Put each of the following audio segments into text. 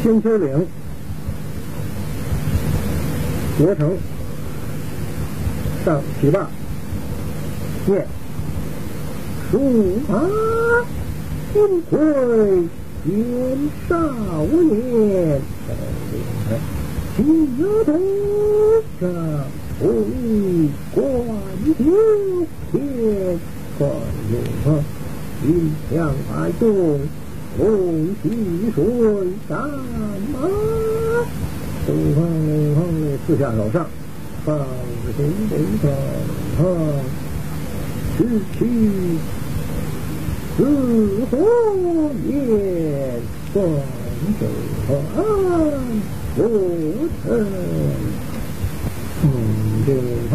千秋岭，罗城上琵琶，念数马金盔，年少年，金戈铁甲，挥关天，铁关河，将白多。龙溪水大马，杜浩浩四下楼上，放神龙上。他失去，似乎也算得上无耻。孟流涛，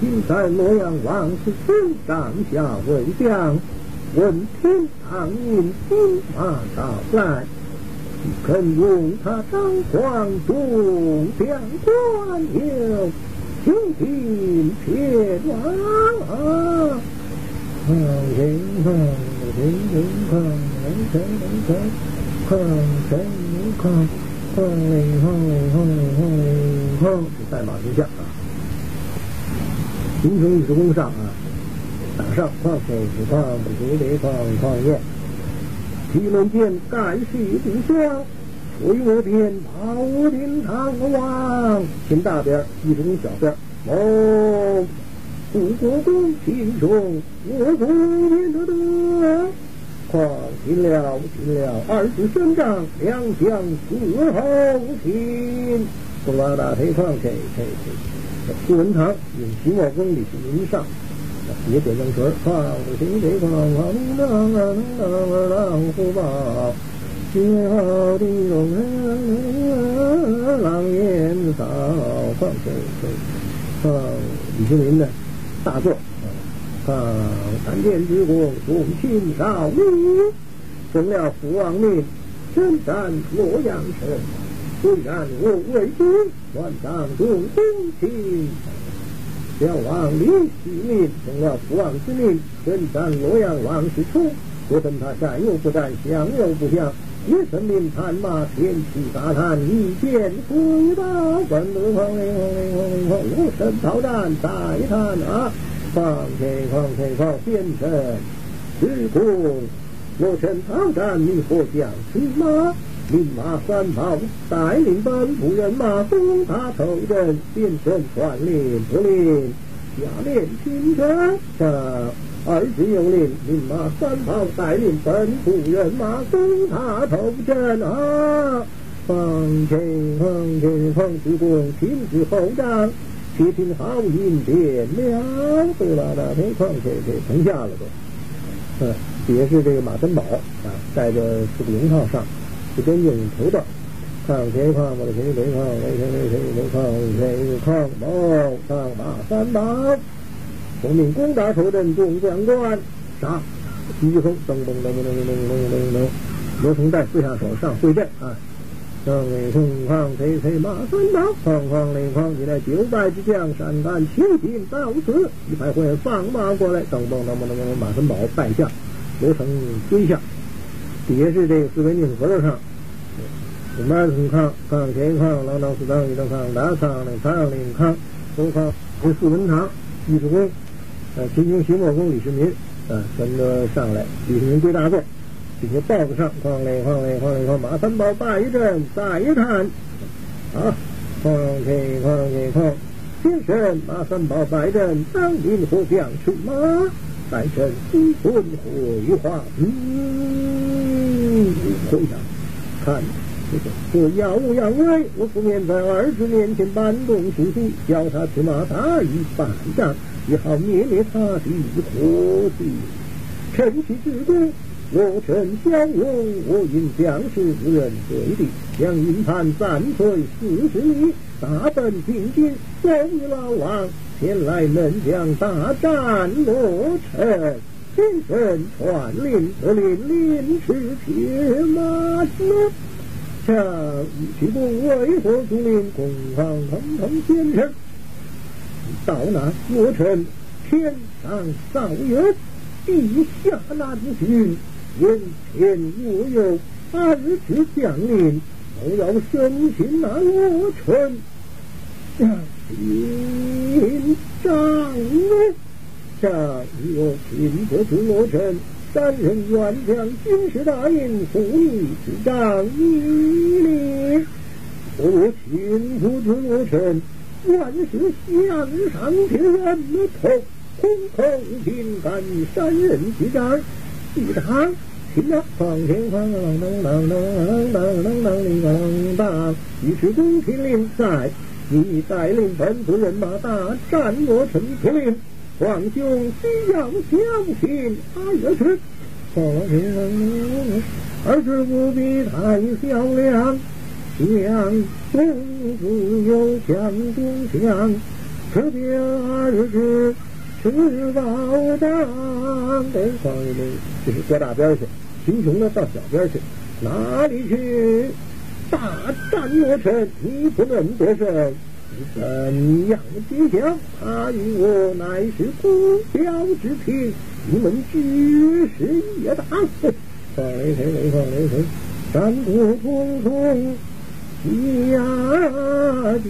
你在洛阳王室尊长下为将。问天长，命不怕刀来，肯用他张狂渡江关，又雄心铁马。看谁，看谁，看谁，看谁，看谁，看谁，看谁，看谁，看谁，在马旗下啊！英雄一时功上啊！打上放手放我就放放焰西门庆盖世无双唯我爹保我平安望秦大边一统小边哦五国公秦琼武则天得德况秦了金了二子相让两江四海无凭拉大车况且齐整齐齐这齐文长我功底不能上也点灯水，放心这放放当当当当虎豹，今后的龙人狼烟扫，放水水，放李世民的大作，放三殿之功，重庆少女，奉了父王命，征战洛阳城，虽然我为君，万丈中公卿。将王李世民成了父王之命，身占洛阳王室处，我跟他战又不战，降又不降。李世民探马天启大探，一见回到本都方，有神操蛋再叹啊！放天放天放变成，师公，有神操战你不想吃吗？领马三炮，带领本部人马攻打头阵，变身传令不令，下面听着。二十有令，领马三炮，带领本部人马攻打头阵啊！方天方天方之功，亲自后帐，且听好音变了。对了，那天况且给成下了都。嗯，也是这个马三宝啊，带着四个龙套上。边境头的，看谁抗我的谁谁抗，为谁谁谁为抗谁抗宝马三宝，奉命攻打仇人众将官，杀！一声噔噔噔噔噔噔噔噔噔，罗成在四下手上会阵啊！正为空抗谁谁马三宝，哐哐雷哐，你来九百之将，山敢齐心到此，一排会放马过来，噔噔噔噔噔，马三宝败下，罗成追下，底下是这个四根筋核桃上，五马同抗，抗前抗，狼当四当一当抗，打抗的抗领抗，都抗。这四文堂，李世公，呃，秦琼、徐茂公、李世民，啊，全都上来。李世民归大座，底下报子上，抗嘞抗嘞抗嘞抗，马三宝大一阵，大一看，啊，抗前抗前抗，精神马三宝大一阵，当临火将出马。白阵金魂火玉花，嗯。回想，看。这耀武扬威，我不免在二十年前搬动书书，叫他去马打一半仗，也好灭灭他的火气。趁其之功，我趁骁勇，我因将士无人对敌，将营盘暂退四十里，大奔进京，奏与老王前来能将大战罗成。天神传令，得令临时铁马车。下一曲不为何主令公堂堂堂先生，到那罗成天上少有，地下难寻，眼前我有二十将领，都要生擒那罗成，紧张下有秦国之罗成，三人元将军师大印，父义之长一列，我秦国之罗成，万事向上天人头，空口平干三人之长，一堂。听了，放天放啷当当当当当当当哩个啷当，于是公平令在，你带领本部人马大战罗成出令，皇兄需要相信二月是，二十不必太小量，将公子有将中将，可别二十是保障。对，方一领，这是搁大边去。贫穷的到小边去，哪里去？大战罗成，你不能得胜，怎样结交？他与我乃是不标之匹，你们举世一打。放雷霆，雷放雷霆，战鼓匆匆，家家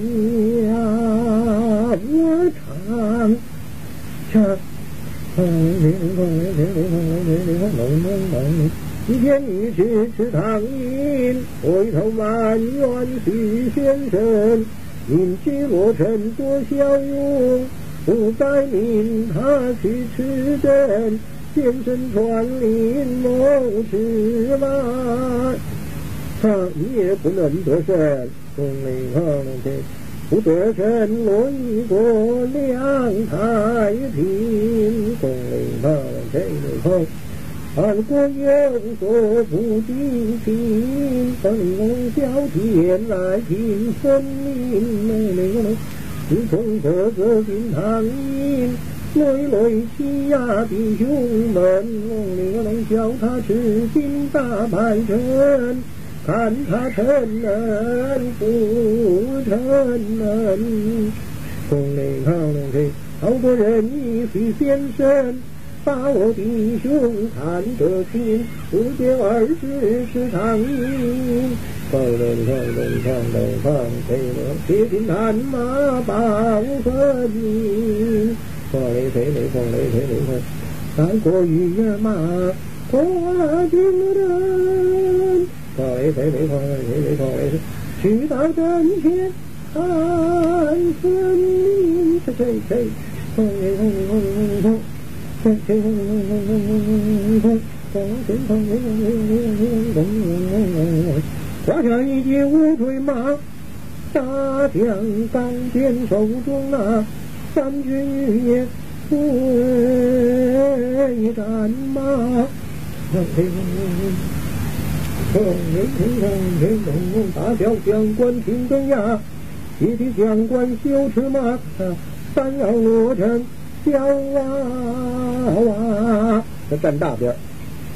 我唱唱。风铃风铃铃铃风铃铃风隆隆隆。一天你去吃汤饮，回头埋怨徐先生。隐居罗城多骁勇，不在命他去吃政，先生传令谋吃饭，他也不能得胜，从令后的不得胜，我一国两太平，从令后退了后。愿做不定心，怎能消天来平生命？自从这个金堂音，累累欺压弟兄们，我能叫他吃尽大半城，看他承认不承认。从那好能给好多人一起献身。发我弟兄看得清，不见儿子是长音。放龙放龙放龙放飞龙，铁蹄弹马把无合金。风雷飞雷风雷飞雷风，三国与野马同啊军人。风雷飞雷风雷飞雷风雷，去到阵前看森林，吹吹吹，风雷风雷风雷风。黄泉一骑乌骓马，大将单肩手中拿、三军玉叶对战马。大小将官停更压，一骑将官休驰马，三要罗成。飘啊啊！他站大边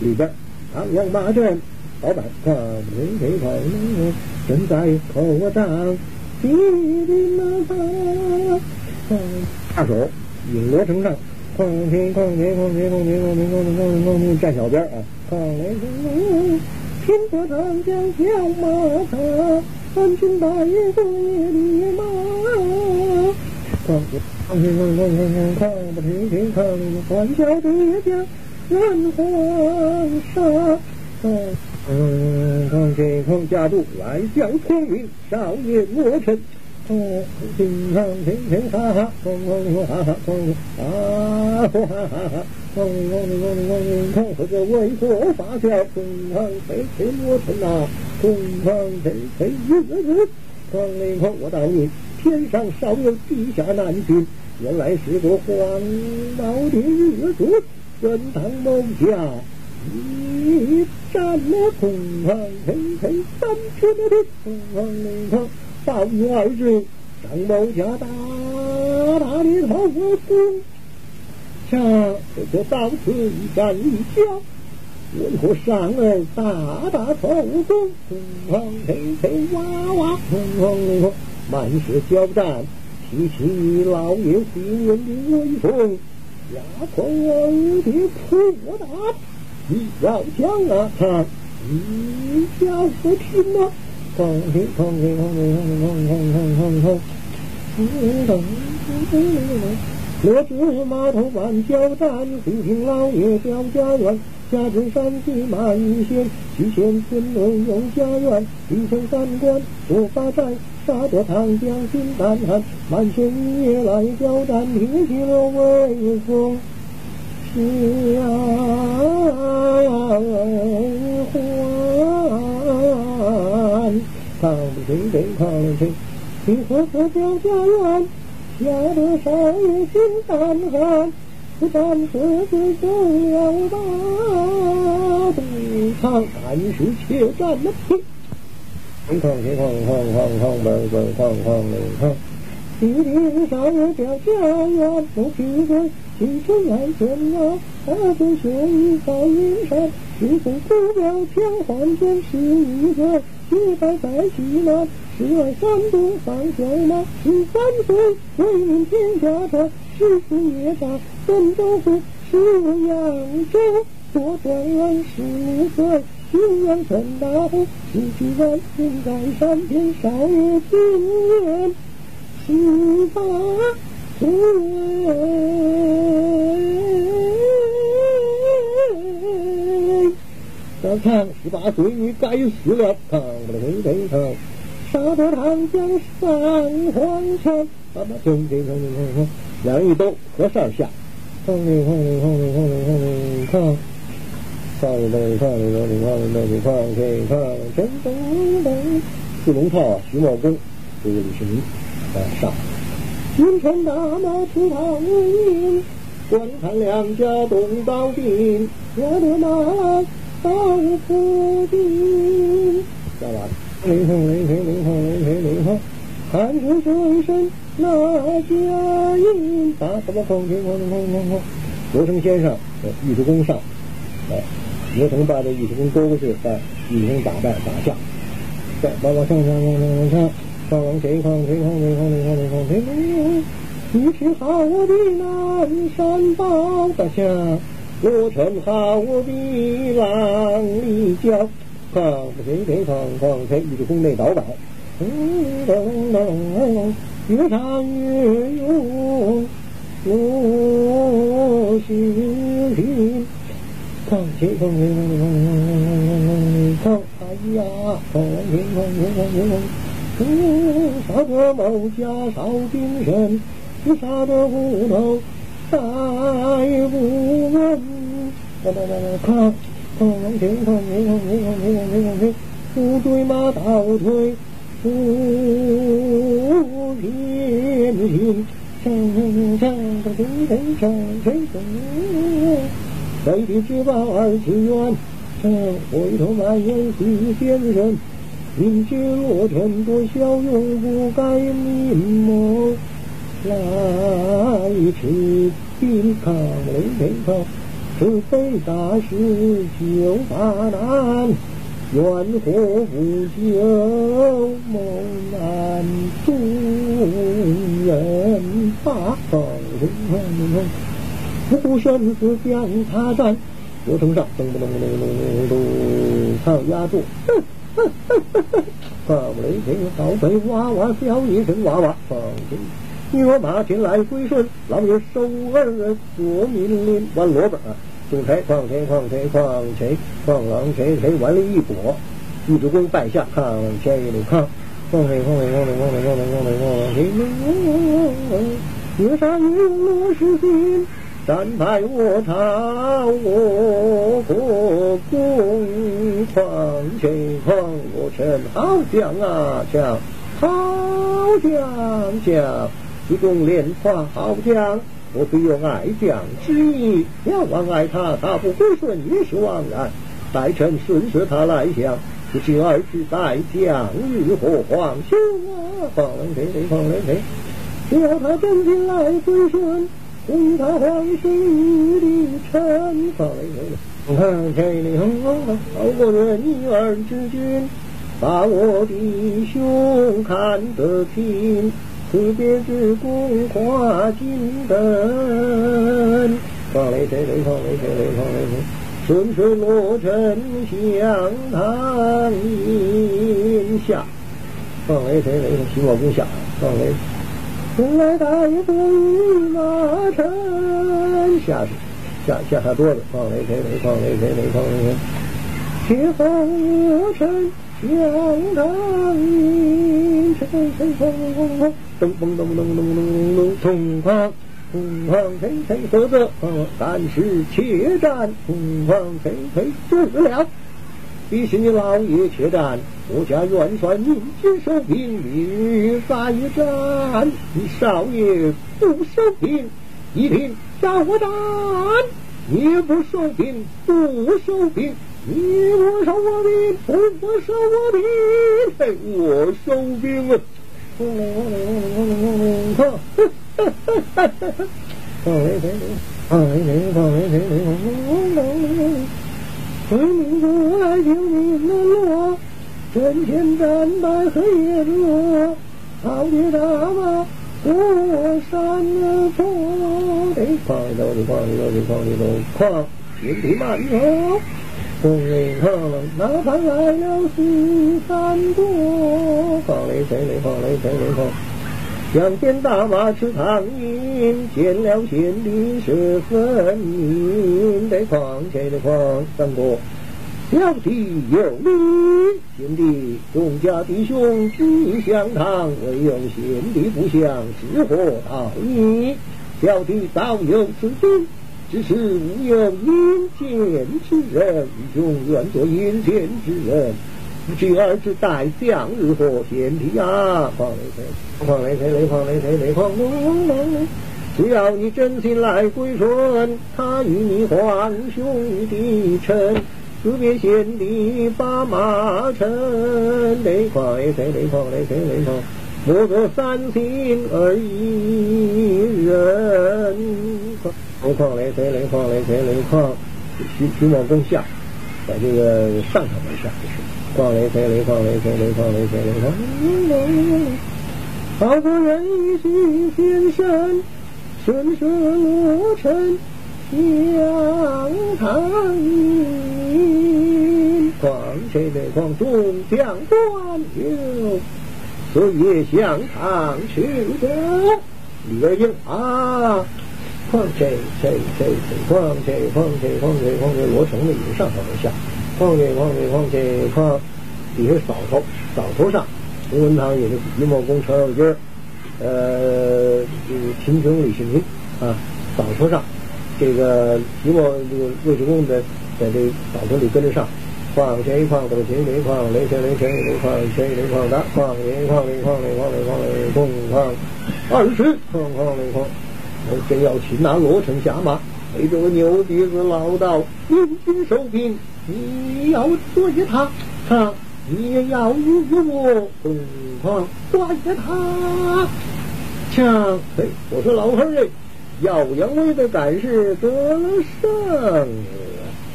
里边长枪马圈，老板他没没跑呢，身在口上，滴滴马发，大手引罗成上。矿天矿天矿天矿天矿天矿天站小边啊！矿雷声，天波长江响马踏，万军大业功业立马。空空空空空空空空空不停停空，欢笑叠加乱黄沙。嗯，空天空家住，来将聪明少年我臣。嗯，金汤平平哈哈，空空空哈哈空，啊呼哈哈哈，空空空空空空，何个为国发笑？空汤平平我臣呐，空汤平平我臣，空灵我当你。天上少有，地下难寻，原来是个黄毛的日子。任堂某家一战那东方飞飞三千的东方灵康，报与二子，张某家大大的头功。下这就到此一战一交，为何上儿大大头功，东方黑黑哇哇，轰轰轰，满是交战，提起老爷新人的威风，压垮我的破大，你要将啊他一脚不停啊，放飞放飞放飞放放放放放放。我知码头板交战，忽听老爷叫家园。家中山地满县，西县村内有家园。一城三关不发财，杀得唐将心胆寒。满县夜来交战，铁骑罗威风。下还，抗不谁谁抗了谁？你何可叫家园？吓得少爷心胆寒。不战死罪受了吧？对抗敢是怯战了呸！对抗对抗抗抗抗对对抗抗对抗。弟弟少爷叫家园，不批准。青春来见我，二分血雨在云山。一封不表天换剑是一个，血白在西南。十二三度放小马，十三岁为民天下传。十四夜打孙州府，十五扬州做状元，十五岁浔阳城大虎，十七万军在山边，少爷今年十八岁。小强十八岁，你该死了！扛不了回头扛，杀得唐将上皇城。爸爸，兄弟，兄弟，兄弟。两人一兜，和上下，哐里哐里哐里哐里哐里哐，哐里哐里哐里哐里哐里哐里哐，这哐真咚咚，四龙套，徐茂公，这个李世民啊上，君臣大马出唐营，观看两家动刀兵，我的马到府兵，下完，铃声铃声铃声铃声铃声，看出水深。那家印打什么风天空空空空，罗成先生，尉迟恭上，哎，罗成把这尉迟恭夺过去，把尉迟恭打败打下，再往往上上上上上，上往谁方谁方谁方谁方前方谁方？一尺好的南山包大象，罗成好比浪里蛟，况谁谁况况谁尉迟恭内倒摆，咚咚咚。越唱越勇，我心平。唱起唱起唱起唱起唱，哎呀，唱天唱天唱天唱，杀得某家少精神，杀得骨头再不稳。来来来来，唱唱天唱天唱天唱天唱天唱天，不不偏心，上上上天天上天上，为的知报二次元，回头埋怨徐先生，明知罗成多骁勇，不该明谋来持兵抗雷天朝，除非大事就发难。愿火不休，猛男众人把风不生死将他战。罗成上，咚咚咚咚咚咚咚，唱压住。哼哼哼哼哼，放雷霆，倒飞娃娃笑一声娃娃，放心。你我马前来归顺，老爷收儿做命令，完罗本。众谁况谁况谁况谁况狼谁谁完了一伙，尉迟恭败下，抗谁里抗，况谁况谁况谁况谁况谁况谁况谁，越杀越落失心，战败我朝我国公，况谁况我臣好将啊将，好将将，鞠躬连夸好将。我非有爱将之意，要忘爱他，他不归顺也是枉然。待臣顺随他来降，不知儿子待将日何皇兄啊？放人谁谁放人谁？只要他真心来归顺，供他皇兄的臣。放人谁？我看这里好过人女儿之君，把我的兄看得清。此别之功化金灯，放雷谁雷放雷谁雷放雷谁，顺水罗成相堂，下，放雷谁雷徐茂公下，放雷。从来大一座御马城，下去下下下桌子，放雷谁雷放雷谁雷放雷。铁风我尘相当阴，咚咚咚咚咚咚咚，冲狂冲狂谁谁啧啧，但是且战冲狂谁谁死了。必是你老爷怯战，我家元帅明军收兵，明日再战。你少爷不收兵，一定叫我战。你不收兵，不收兵，你不收我兵，不收我的，嘿，我收兵啊！哈哈哈哈哈！放雷雷雷，放雷雷，放雷雷雷，回民族来救命的落，阵前战败黑夜落，草地大马过山坡，得哐里头的哐里头的哐里头哐，天地漫游，风雷哐啷，哪怕来了四三国，哐雷谁雷哐雷谁雷哐。将见大马吃苍蝇，见了贤弟是分明。得况且得况三哥，小弟有礼，贤弟众家弟兄聚相堂，唯有贤弟不相，是何道义？小弟早有此心，只是无有阴间之人，兄愿做阴间之人。侄儿之待将日何？贤弟呀，况雷谁？况雷谁？雷况雷谁？雷况龙龙。只要你真心来归顺，他与你皇兄弟臣，辞别贤弟把马乘。雷况雷谁？雷况雷谁？雷况莫得三心二意人。雷况雷？雷况雷？雷况徐徐茂公下，在这个上头门下就是。况雷谁雷况雷谁雷况雷雷况，好多人一心先生，顺顺无尘相谈音。况谁雷况众将断流，岁月相长去的李二英啊！况谁谁谁谁况谁况谁况谁况谁罗成的也上头门下。况且况且况且况，底下扫头，扫头上，洪文堂也是徐茂公程咬金儿，呃，这个秦琼李世民啊，扫头上，这个徐茂这个魏世公在在这扫头里跟着上，况前一况等前雷况雷前雷前雷况前雷况大况前一况雷况雷况雷况雷况况二十况况雷况，我真要擒拿罗成下马，为这个牛鼻子老道引军收兵。你要捉下他，他你也要与我共狂抓下他。枪，嘿，我说老汉儿耀阳威的赶事得了胜，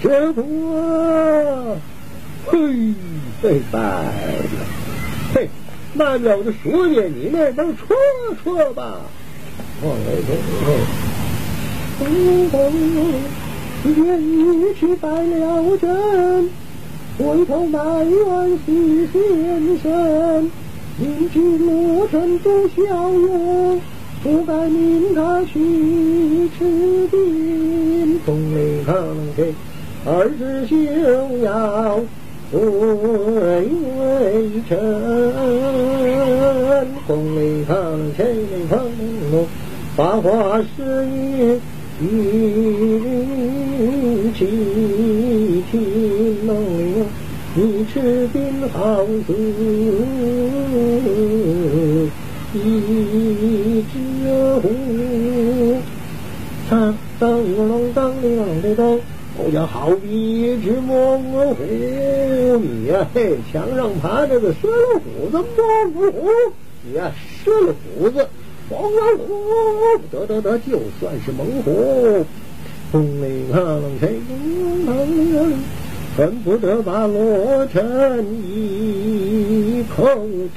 这不，嘿，被败了。嘿，那了就说的，你那能戳戳吧？往来走。愿意去拜了阵，回头拜完西先生，明知罗成不效用，不该命他去吃兵。风雷抗给二师兄要回为臣，风雷抗谁雷抗龙，八卦是一。一起听龙，你吃兵好似一只虎，唱灯笼当啷的当，我叫好比一只猛虎，你呀嘿，墙上爬着个蛇虎子猛虎，你呀蛇虎子。黄老虎，得得得，就算是猛虎，风里看谁能恨不得把罗成一口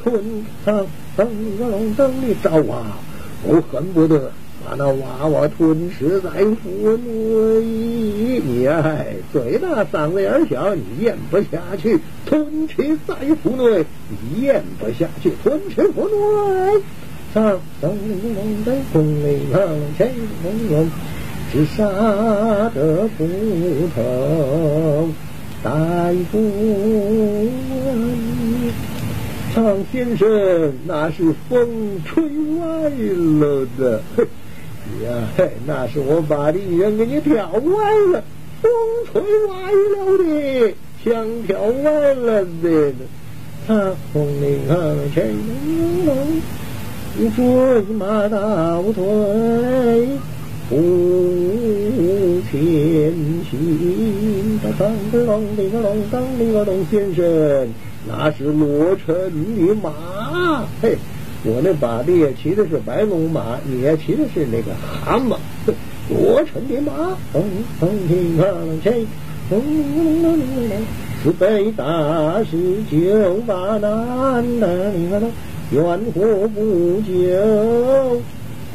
吞。当当当当，你招啊！我恨不得把那娃娃吞食在腹内。你哎，嘴大嗓子眼小，你咽不下去，吞吃在腹内，你咽不下去，吞吃腹内。上东陵龙的宫里堂，乾隆龙是杀得不疼，大夫。常先生，那是风吹歪了的。嘿呀，那是我把丽人给你挑歪了，风吹歪了的，枪挑歪了的。他风铃啊，吹隆隆，你追马倒退，不前行。当个隆，当个隆，当个隆，先生，那是罗成的马。嘿。我那把猎骑的是白龙马，你骑的是那个蛤蟆。罗成的马，咚咚听上去，咚咚咚咚咚，是北大师就把难的那个冤祸不救，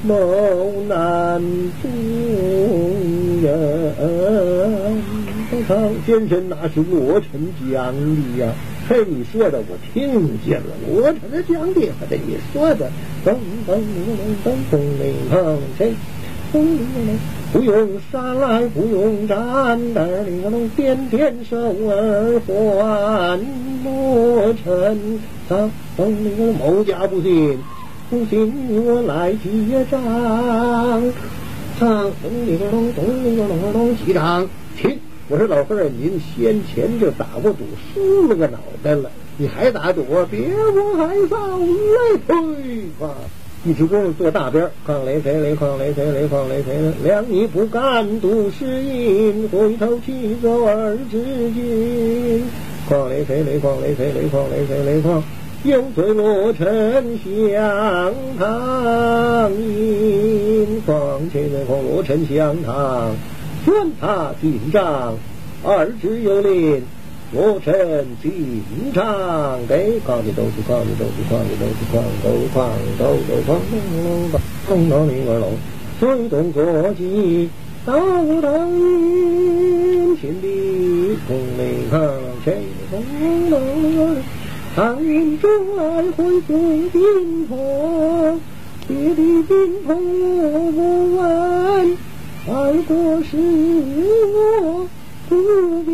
谋难中人。常先生，那是罗成讲的呀。嘿，你说的我听见了，罗成的讲的和这你说的，噔噔噔噔噔噔噔，咚不用山来不用山，的，那个龙点点手儿还罗成。当噔那个某家不信，不信我来结账。当咚那个咚咚那个咚咚几张，请。我说老汉儿，您先前就打过赌，输了个脑袋了，你还打赌？别我还扫雷推吧！一只公坐大边，哐雷谁雷哐雷谁雷哐雷谁雷，两你不敢赌是因，回头去走二之君。哐雷谁雷哐雷谁雷哐雷谁雷哐，有罪罗成相堂因，况且那况罗成相堂。宣他进帐，二旨有令，罗成进帐，给哐的都是哐的都是哐的都是哐都哐都都哐隆隆哐隆铃儿隆，水动作起，刀头音，天地空灵堂，谁空隆，唐云中来回送兵锋，别的兵锋不问。二过是我不表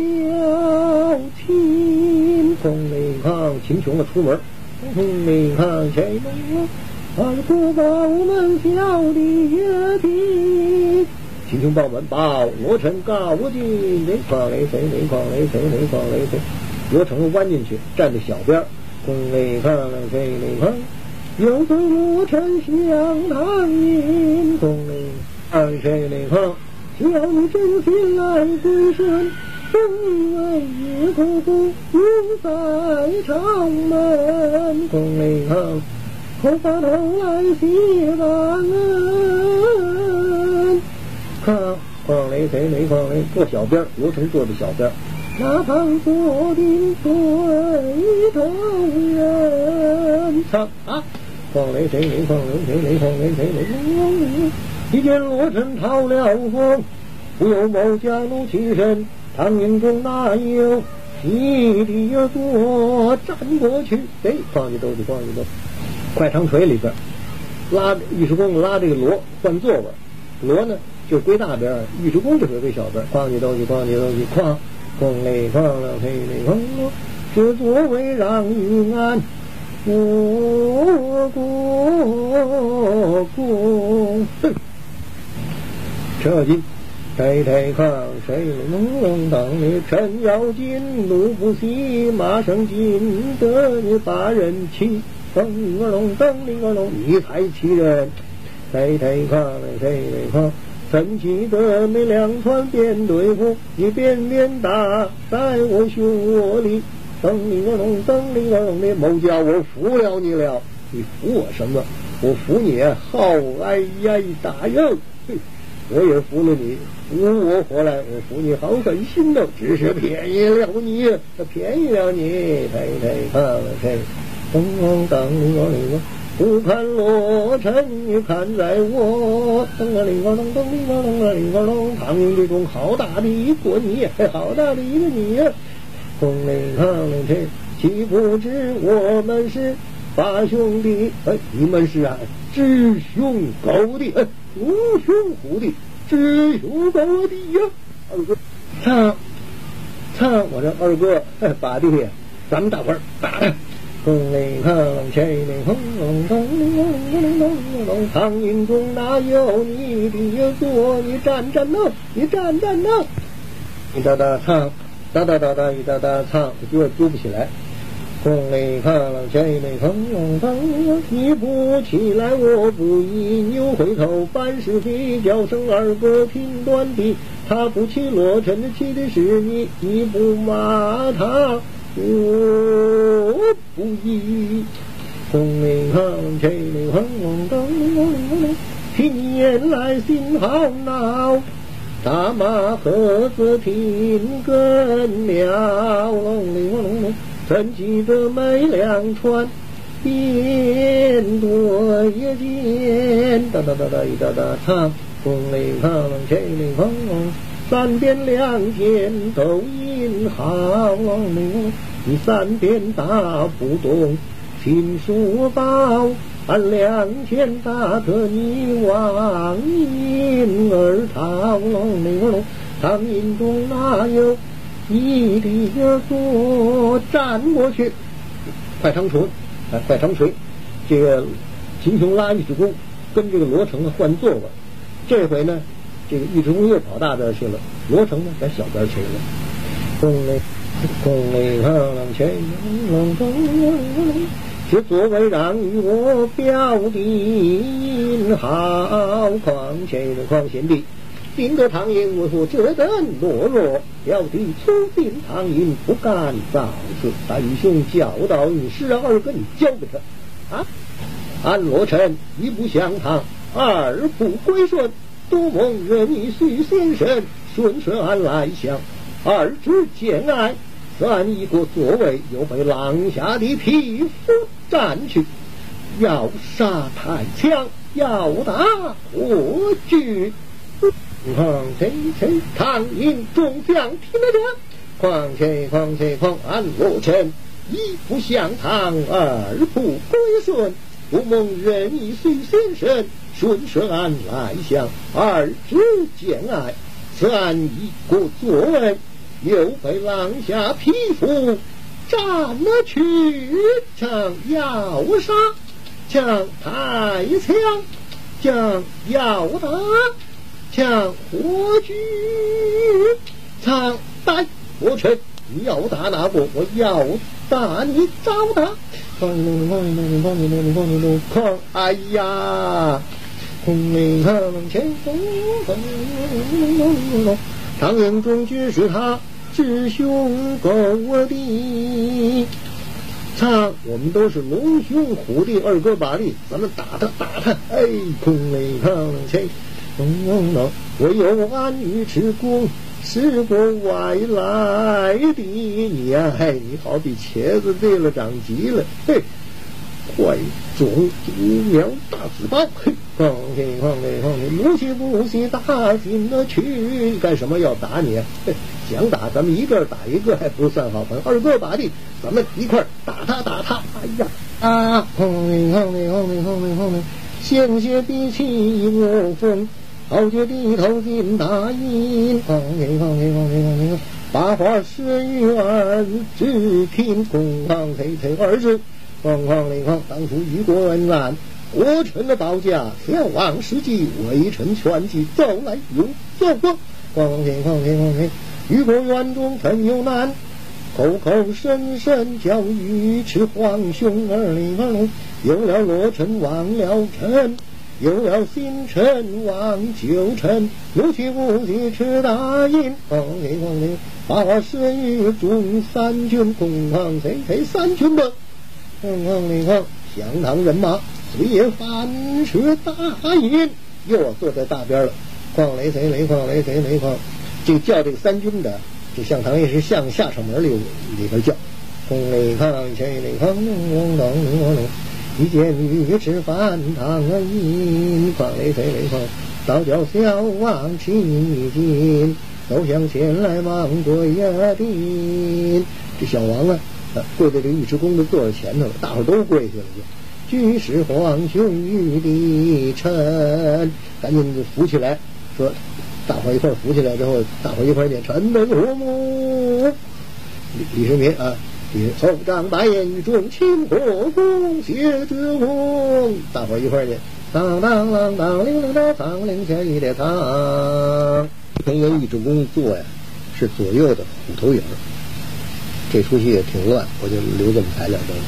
亲，风雷抗秦琼了出门，风雷抗谁能二过报门小弟也听，秦琼报门报罗成告进，雷狂雷谁雷狂雷谁雷狂雷谁，罗成弯进去站在小边，风雷抗谁雷抗，有对罗成相谈音，风雷。看谁雷锋，只要你真心来归顺，正为日苦苦永在长门。风雷锋，可把头来谢恩。看，狂雷谁雷狂雷坐小边，罗成坐在小边。那旁坐定对头人，啊！狂雷谁雷狂雷谁雷狂雷谁雷。一见罗成逃了风，不由某家怒起身。唐营中哪有西地呀？坐站过去，哎，放一兜子，放一兜。快长锤里边拉尉迟恭拉这个罗换座位，罗呢就归大边，尉迟恭就归小边。哐一兜子，哐一兜子，哐哐嘞哐了嘿嘞哐，这座位让与俺我过过。车进，抬抬炕，谁。能能当你陈咬金，怒不息，马上进得你把人气，噔铃儿隆，噔铃儿隆，你才气人。抬抬炕，谁。来炕？真气得你两船变对付，你鞭鞭打在我胸窝里，噔铃儿隆，噔铃儿隆，你某家我服了你了，你服我什么？我服你好哎呀大人。我也服了你，服我回来，我服你好狠心呐！只是便宜了你，便宜了你，嘿嘿，看了谁？噔噔噔，我我不看罗成，你看在我噔啊铃啊咚咚铃啊咚啊铃啊咚，唐营之中好大的一个你，好大的一个你呀！红领唐领谁？岂不知我们是八兄弟？哎，你们是啊，知兄狗弟，哎，无兄虎弟，知兄狗弟呀！二哥，唱唱，我这二哥，把弟，咱们大伙儿打他。风雷堂，千里轰隆咚隆隆隆隆隆隆，苍蝇中哪有你的座？你站站呐，你站站呐！你哒哒唱，哒哒哒哒，一哒哒唱，我就揪不起来。风雷堂，千里轰隆咚隆，你不起来我不依，扭回头办事的叫声二哥听断的，他不起落尘起的是你，你不骂他。我不依，红领航，青领航，当领当领当听言来心好恼，大马盒子听更了，真记得没两串，边对剑，哒哒哒哒一哒哒唱，红领航，青领航。三边两肩都印好，你三边打不动，秦书包，俺两肩打得你往阴儿逃，唐营中哪有你的座？站过去，快长锤，哎，快长锤，这个秦琼拉尉迟恭跟这个罗成换座位，这回呢？这个尉迟恭又跑大边去了，罗成呢在小边去了。宫内宫内堂前龙凤，是作为让与我表弟好，况且况贤弟，进得唐寅为何这等懦弱？表弟初进唐寅不敢造次，大义兄教导你十二个，你教给他啊！俺罗成一不降唐，二不归顺。多蒙仁义徐先生顺顺俺来降，二之见爱，三一个座位又被狼下的匹夫占去，要杀太强，要打何惧？况且且唐营众将听得着，况且况且况俺罗成一不降唐，二不归顺，多蒙仁义徐先生。顺顺安来降，二之见爱，三一个座位又被狼下匹夫斩了去，将要杀，将太枪，将要打，将火炬，长带我臣，你要打哪个？我要打你找他。哎呀！红领唐前锋，唐营中军是他智兄狗弟，唱我们都是龙兄虎弟二哥把弟，咱们打他打他，哎，红领唐前锋，我有俺尉迟恭是个外来的你呀，嘿，你好比茄子对了长急了，嘿。怪种毒苗大字报，嘿，放心放心放心，不气不气打进了去，干什么要打你？嘿想打咱们一个打一个还不算好朋友，二哥把弟，咱们一块打他打他。哎呀啊！放心放心放心放心放心，鲜血比起我风，豪杰低头进大印。放心放心放心放，八花十月儿只听公堂推推儿子。哐哐铃哐，当初遇过恩案，我臣的保驾，前往时机，微臣劝计，走来又走过。哐铃哐铃哐铃，遇过院中曾有难，口口声声叫尉迟皇兄儿领儿，有了罗成忘了臣，有了新臣忘旧臣，有其无计吃大营。哐铃哐铃，八花十玉中三军，空堂谁谁三军的。哼哼你看，相唐人马随也翻出大营，又坐在大边了。况雷谁雷况雷谁雷况，就叫这个三军的，这向唐也是向下城门里里边叫。轰雷抗前雷抗隆隆隆隆隆，一见尉迟反唐营，况雷飞雷峰，道教小王齐进，走向前来望跪呀宾。这小王啊，啊跪在这尉迟恭的座儿前头了，大伙都跪下了就。举世皇兄御帝臣，赶紧就扶起来，说大伙一块扶起来之后，大伙一块儿念臣等和睦。李李世民啊。后帐白烟雨中，清火光，谢绝光。大伙儿一块儿去，当当当当，铃铃当，当铃前一列堂。跟元尉迟恭坐呀，是左右的虎头影这出戏也挺乱，我就留这么材料得了。